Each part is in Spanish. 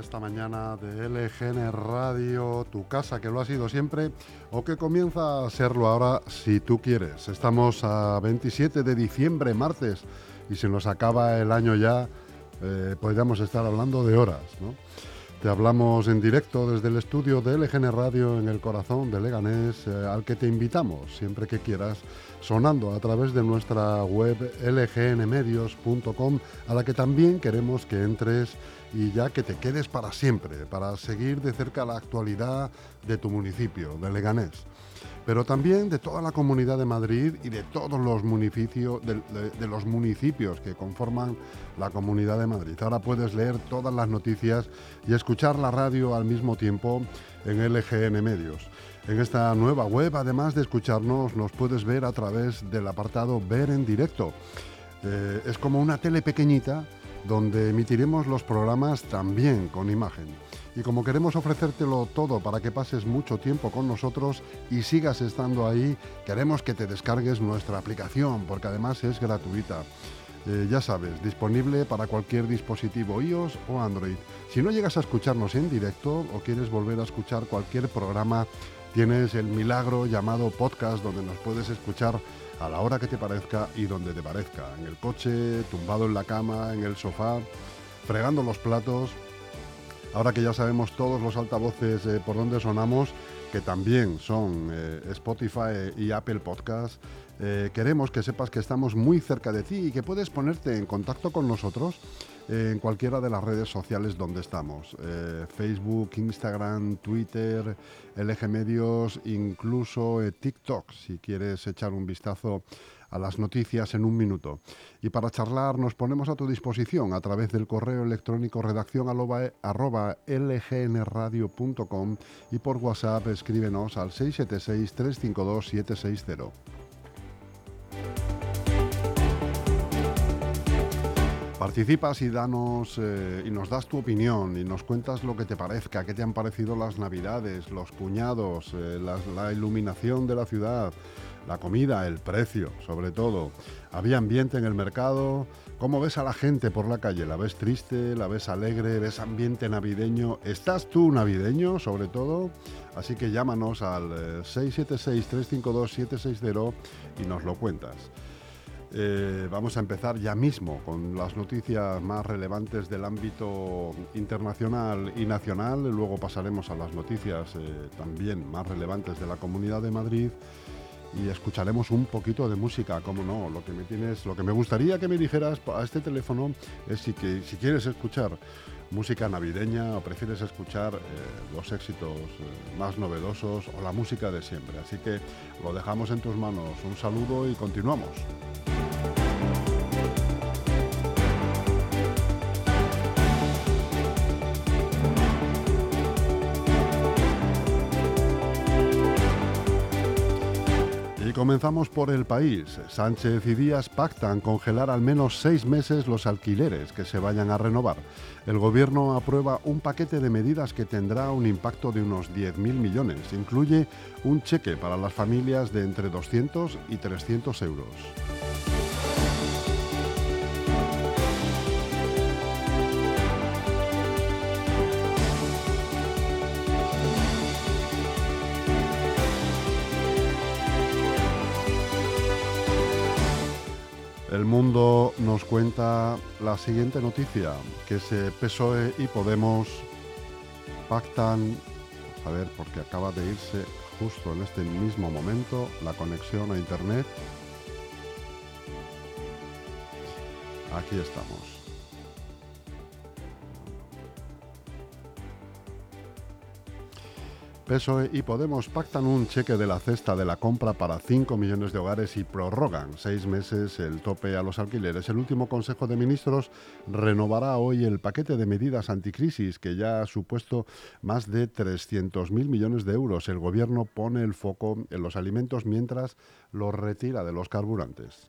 esta mañana de LGN Radio, tu casa que lo ha sido siempre o que comienza a serlo ahora si tú quieres. Estamos a 27 de diciembre, martes, y se nos acaba el año ya, eh, podríamos estar hablando de horas. ¿no? Te hablamos en directo desde el estudio de LGN Radio en el corazón de Leganés, eh, al que te invitamos siempre que quieras, sonando a través de nuestra web lgnmedios.com, a la que también queremos que entres y ya que te quedes para siempre, para seguir de cerca la actualidad de tu municipio, de Leganés pero también de toda la comunidad de Madrid y de todos los municipios, de, los municipios que conforman la comunidad de Madrid. Ahora puedes leer todas las noticias y escuchar la radio al mismo tiempo en LGN Medios. En esta nueva web, además de escucharnos, nos puedes ver a través del apartado Ver en directo. Eh, es como una tele pequeñita donde emitiremos los programas también con imagen. Y como queremos ofrecértelo todo para que pases mucho tiempo con nosotros y sigas estando ahí, queremos que te descargues nuestra aplicación porque además es gratuita. Eh, ya sabes, disponible para cualquier dispositivo iOS o Android. Si no llegas a escucharnos en directo o quieres volver a escuchar cualquier programa, tienes el milagro llamado podcast donde nos puedes escuchar a la hora que te parezca y donde te parezca, en el coche, tumbado en la cama, en el sofá, fregando los platos. Ahora que ya sabemos todos los altavoces eh, por donde sonamos, que también son eh, Spotify y Apple Podcast, eh, queremos que sepas que estamos muy cerca de ti y que puedes ponerte en contacto con nosotros en cualquiera de las redes sociales donde estamos. Facebook, Instagram, Twitter, LG Medios, incluso TikTok, si quieres echar un vistazo a las noticias en un minuto. Y para charlar nos ponemos a tu disposición a través del correo electrónico redacción arroba lgnradio.com y por WhatsApp escríbenos al 676-352-760. Participas y danos eh, y nos das tu opinión y nos cuentas lo que te parezca, qué te han parecido las navidades, los cuñados, eh, la iluminación de la ciudad, la comida, el precio, sobre todo. Había ambiente en el mercado. ¿Cómo ves a la gente por la calle? ¿La ves triste? ¿La ves alegre? ¿Ves ambiente navideño? ¿Estás tú navideño, sobre todo? Así que llámanos al 676-352-760 eh, y nos lo cuentas. Eh, vamos a empezar ya mismo con las noticias más relevantes del ámbito internacional y nacional. Luego pasaremos a las noticias eh, también más relevantes de la Comunidad de Madrid y escucharemos un poquito de música, como no. Lo que me tienes, lo que me gustaría que me dijeras a este teléfono es si que si quieres escuchar música navideña o prefieres escuchar eh, los éxitos eh, más novedosos o la música de siempre. Así que lo dejamos en tus manos. Un saludo y continuamos. Comenzamos por el país. Sánchez y Díaz pactan congelar al menos seis meses los alquileres que se vayan a renovar. El gobierno aprueba un paquete de medidas que tendrá un impacto de unos 10.000 millones. Incluye un cheque para las familias de entre 200 y 300 euros. El mundo nos cuenta la siguiente noticia, que se PSOE y Podemos pactan, a ver, porque acaba de irse justo en este mismo momento la conexión a Internet. Aquí estamos. PSOE y Podemos pactan un cheque de la cesta de la compra para 5 millones de hogares y prorrogan seis meses el tope a los alquileres. El último Consejo de Ministros renovará hoy el paquete de medidas anticrisis que ya ha supuesto más de 300.000 millones de euros. El Gobierno pone el foco en los alimentos mientras los retira de los carburantes.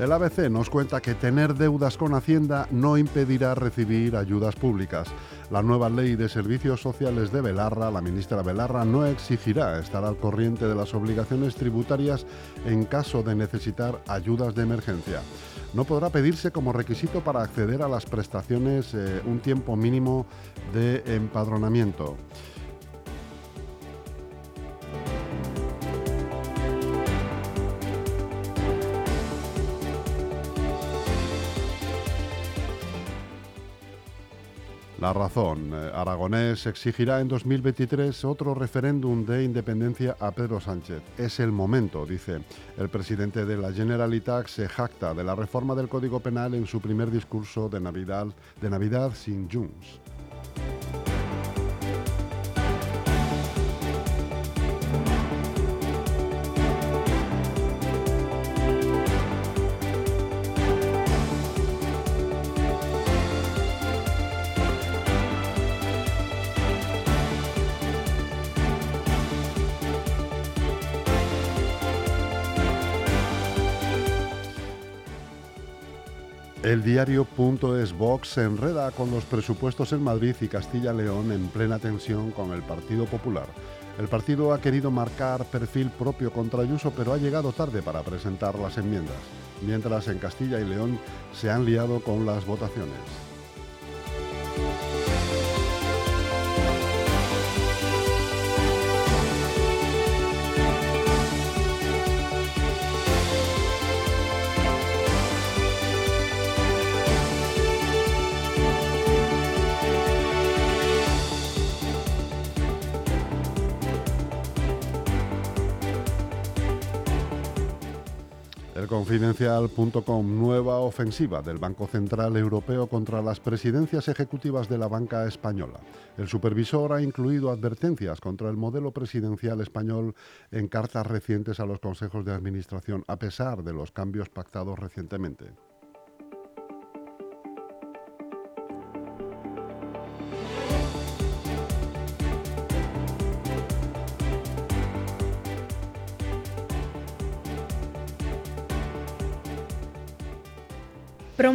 El ABC nos cuenta que tener deudas con Hacienda no impedirá recibir ayudas públicas. La nueva ley de servicios sociales de Belarra, la ministra Belarra, no exigirá estar al corriente de las obligaciones tributarias en caso de necesitar ayudas de emergencia. No podrá pedirse como requisito para acceder a las prestaciones eh, un tiempo mínimo de empadronamiento. La razón. Eh, Aragonés exigirá en 2023 otro referéndum de independencia a Pedro Sánchez. Es el momento, dice. El presidente de la Generalitat se jacta de la reforma del Código Penal en su primer discurso de Navidad, de Navidad sin Junts. El diario es Vox se enreda con los presupuestos en Madrid y Castilla-León en plena tensión con el Partido Popular. El partido ha querido marcar perfil propio contra Ayuso, pero ha llegado tarde para presentar las enmiendas, mientras en Castilla y León se han liado con las votaciones. Confidencial.com, nueva ofensiva del Banco Central Europeo contra las presidencias ejecutivas de la banca española. El supervisor ha incluido advertencias contra el modelo presidencial español en cartas recientes a los consejos de administración, a pesar de los cambios pactados recientemente.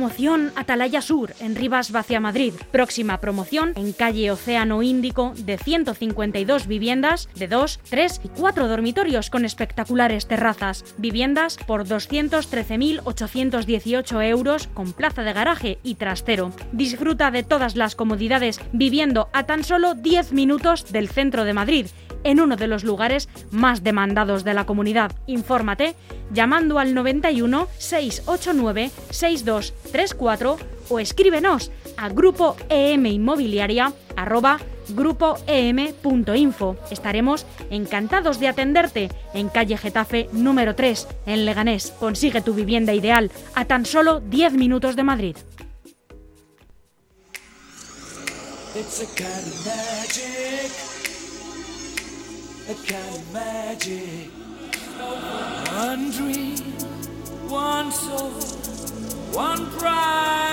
Promoción Atalaya Sur, en Rivas Vacia Madrid. Próxima promoción en calle Océano Índico de 152 viviendas de 2, 3 y 4 dormitorios con espectaculares terrazas. Viviendas por 213.818 euros con plaza de garaje y trastero. Disfruta de todas las comodidades viviendo a tan solo 10 minutos del centro de Madrid en uno de los lugares más demandados de la comunidad. Infórmate llamando al 91 689 6234 o escríbenos a grupo em inmobiliaria grupoem.info. Estaremos encantados de atenderte en calle Getafe número 3 en Leganés. Consigue tu vivienda ideal a tan solo 10 minutos de Madrid. that kind of magic. One dream, one soul, one pride.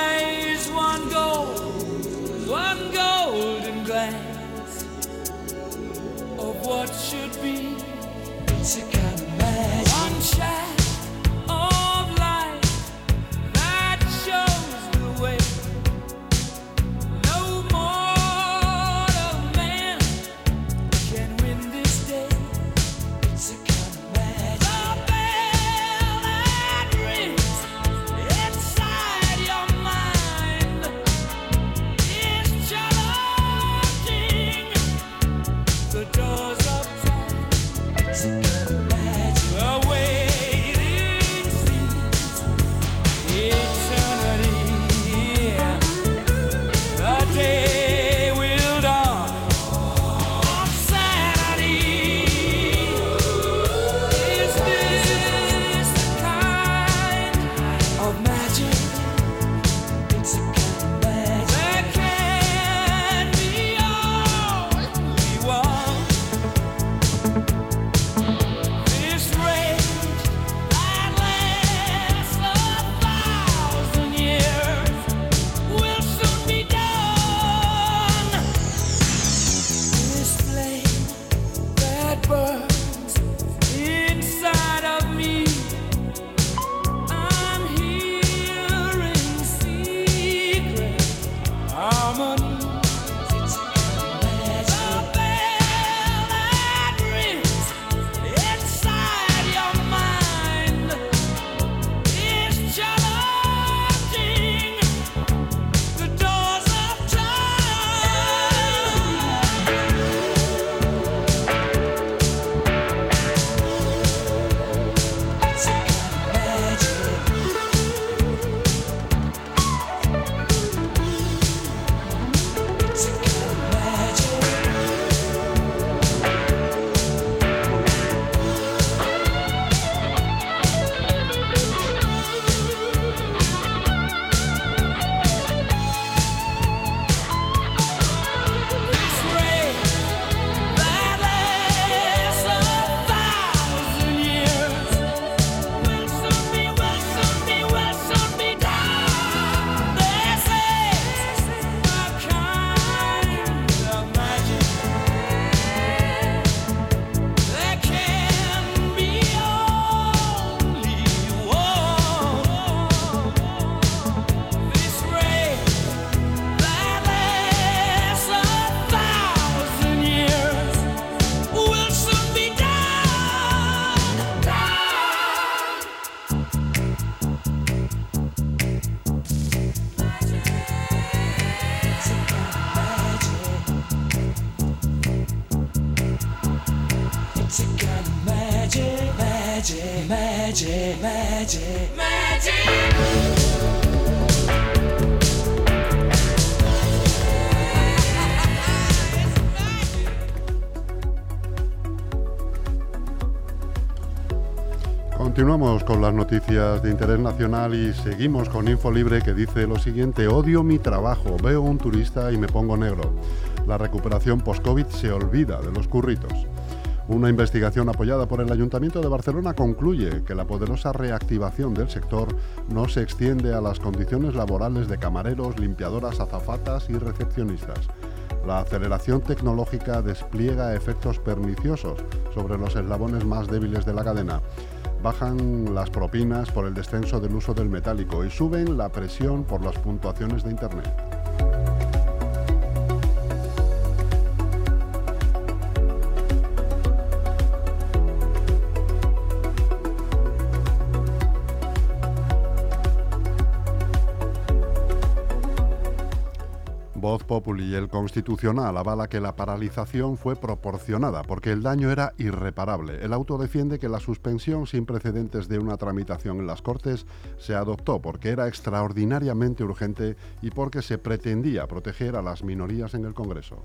Continuamos con las noticias de interés nacional y seguimos con Info Libre que dice lo siguiente, odio mi trabajo, veo un turista y me pongo negro. La recuperación post-COVID se olvida de los curritos. Una investigación apoyada por el Ayuntamiento de Barcelona concluye que la poderosa reactivación del sector no se extiende a las condiciones laborales de camareros, limpiadoras, azafatas y recepcionistas. La aceleración tecnológica despliega efectos perniciosos sobre los eslabones más débiles de la cadena bajan las propinas por el descenso del uso del metálico y suben la presión por las puntuaciones de Internet. Voz Populi y el Constitucional avala que la paralización fue proporcionada porque el daño era irreparable. El auto defiende que la suspensión sin precedentes de una tramitación en las Cortes se adoptó porque era extraordinariamente urgente y porque se pretendía proteger a las minorías en el Congreso.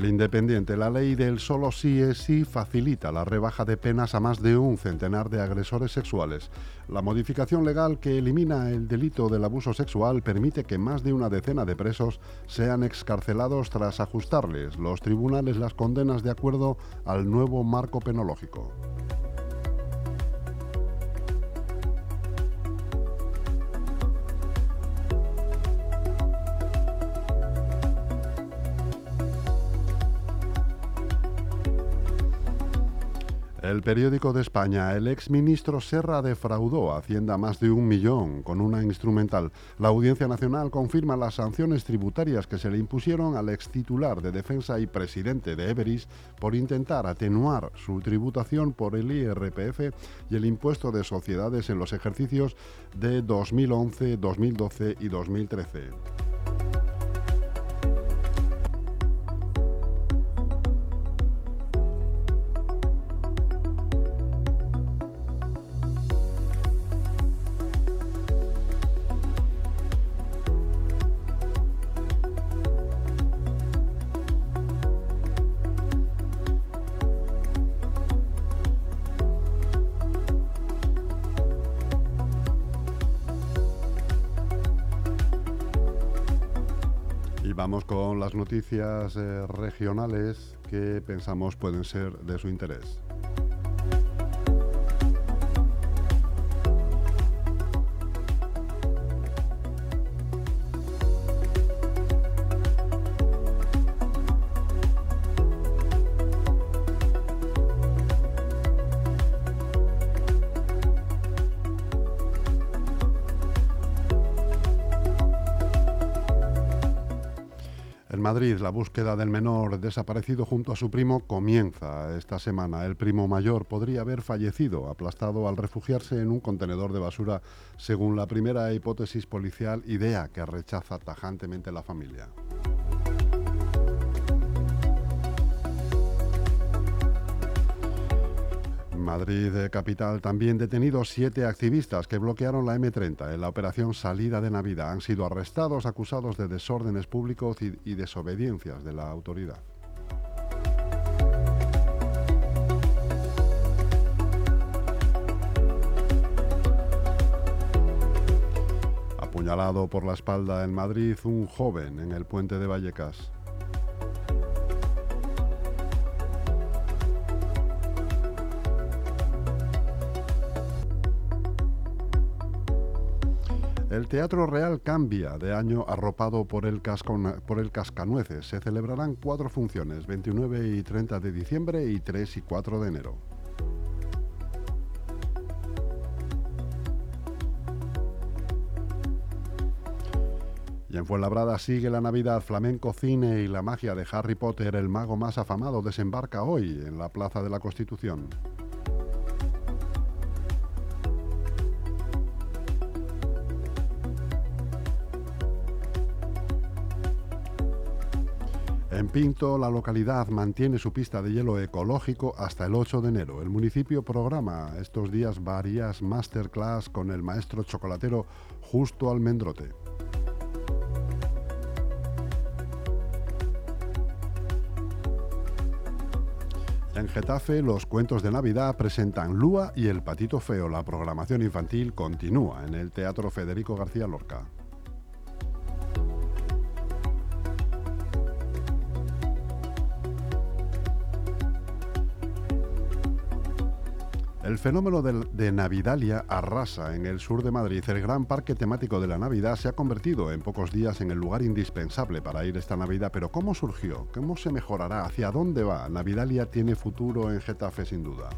El Independiente, la ley del solo sí es sí facilita la rebaja de penas a más de un centenar de agresores sexuales. La modificación legal que elimina el delito del abuso sexual permite que más de una decena de presos sean excarcelados tras ajustarles los tribunales las condenas de acuerdo al nuevo marco penológico. El periódico de España, el exministro Serra defraudó a Hacienda más de un millón con una instrumental. La Audiencia Nacional confirma las sanciones tributarias que se le impusieron al ex titular de defensa y presidente de Everis por intentar atenuar su tributación por el IRPF y el impuesto de sociedades en los ejercicios de 2011, 2012 y 2013. Con las noticias eh, regionales que pensamos pueden ser de su interés. Madrid, la búsqueda del menor desaparecido junto a su primo comienza esta semana. El primo mayor podría haber fallecido aplastado al refugiarse en un contenedor de basura, según la primera hipótesis policial, idea que rechaza tajantemente la familia. Madrid eh, capital también detenidos siete activistas que bloquearon la M30 en la operación Salida de Navidad. Han sido arrestados acusados de desórdenes públicos y desobediencias de la autoridad. Apuñalado por la espalda en Madrid un joven en el puente de Vallecas. El Teatro Real cambia de año arropado por el, Cascanueces. Se celebrarán cuatro funciones, 29 y 30 de diciembre y 3 y 4 de enero. Y en Fuenlabrada sigue la Navidad, flamenco, cine y la magia de Harry Potter, el mago más afamado, desembarca hoy en la Plaza de la Constitución. En Pinto, la localidad mantiene su pista de hielo ecológico hasta el 8 de enero. El municipio programa estos días varias masterclass con el maestro chocolatero Justo Almendrote. En Getafe, los cuentos de Navidad presentan Lúa y el Patito Feo. La programación infantil continúa en el Teatro Federico García Lorca. El fenómeno de, Navidalia arrasa en el sur de Madrid. El gran parque temático de la Navidad se ha convertido en pocos días en el lugar indispensable para ir esta Navidad. Pero ¿cómo surgió? ¿Cómo se mejorará? ¿Hacia dónde va? Navidalia tiene futuro en Getafe sin duda.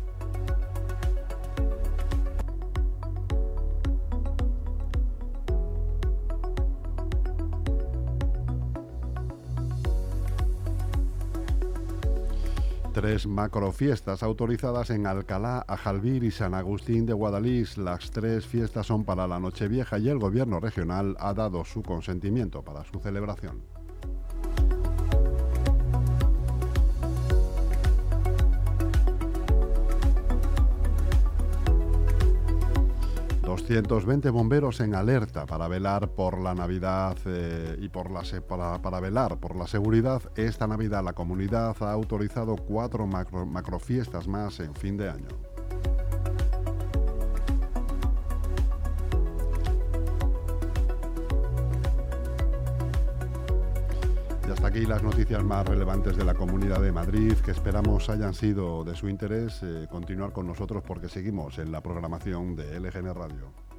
Tres macrofiestas autorizadas en Alcalá, Ajalbir y San Agustín de Guadalís. Las tres fiestas son para la Nochevieja y el gobierno regional ha dado su consentimiento para su celebración. 220 bomberos en alerta para velar por la Navidad eh, y por para, velar por la seguridad. Esta Navidad la comunidad ha autorizado cuatro macro, macrofiestas más en fin de año. Aquí las noticias más relevantes de la Comunidad de Madrid, que esperamos hayan sido de su interés. Eh, continuar con nosotros porque seguimos en la programación de LGN Radio.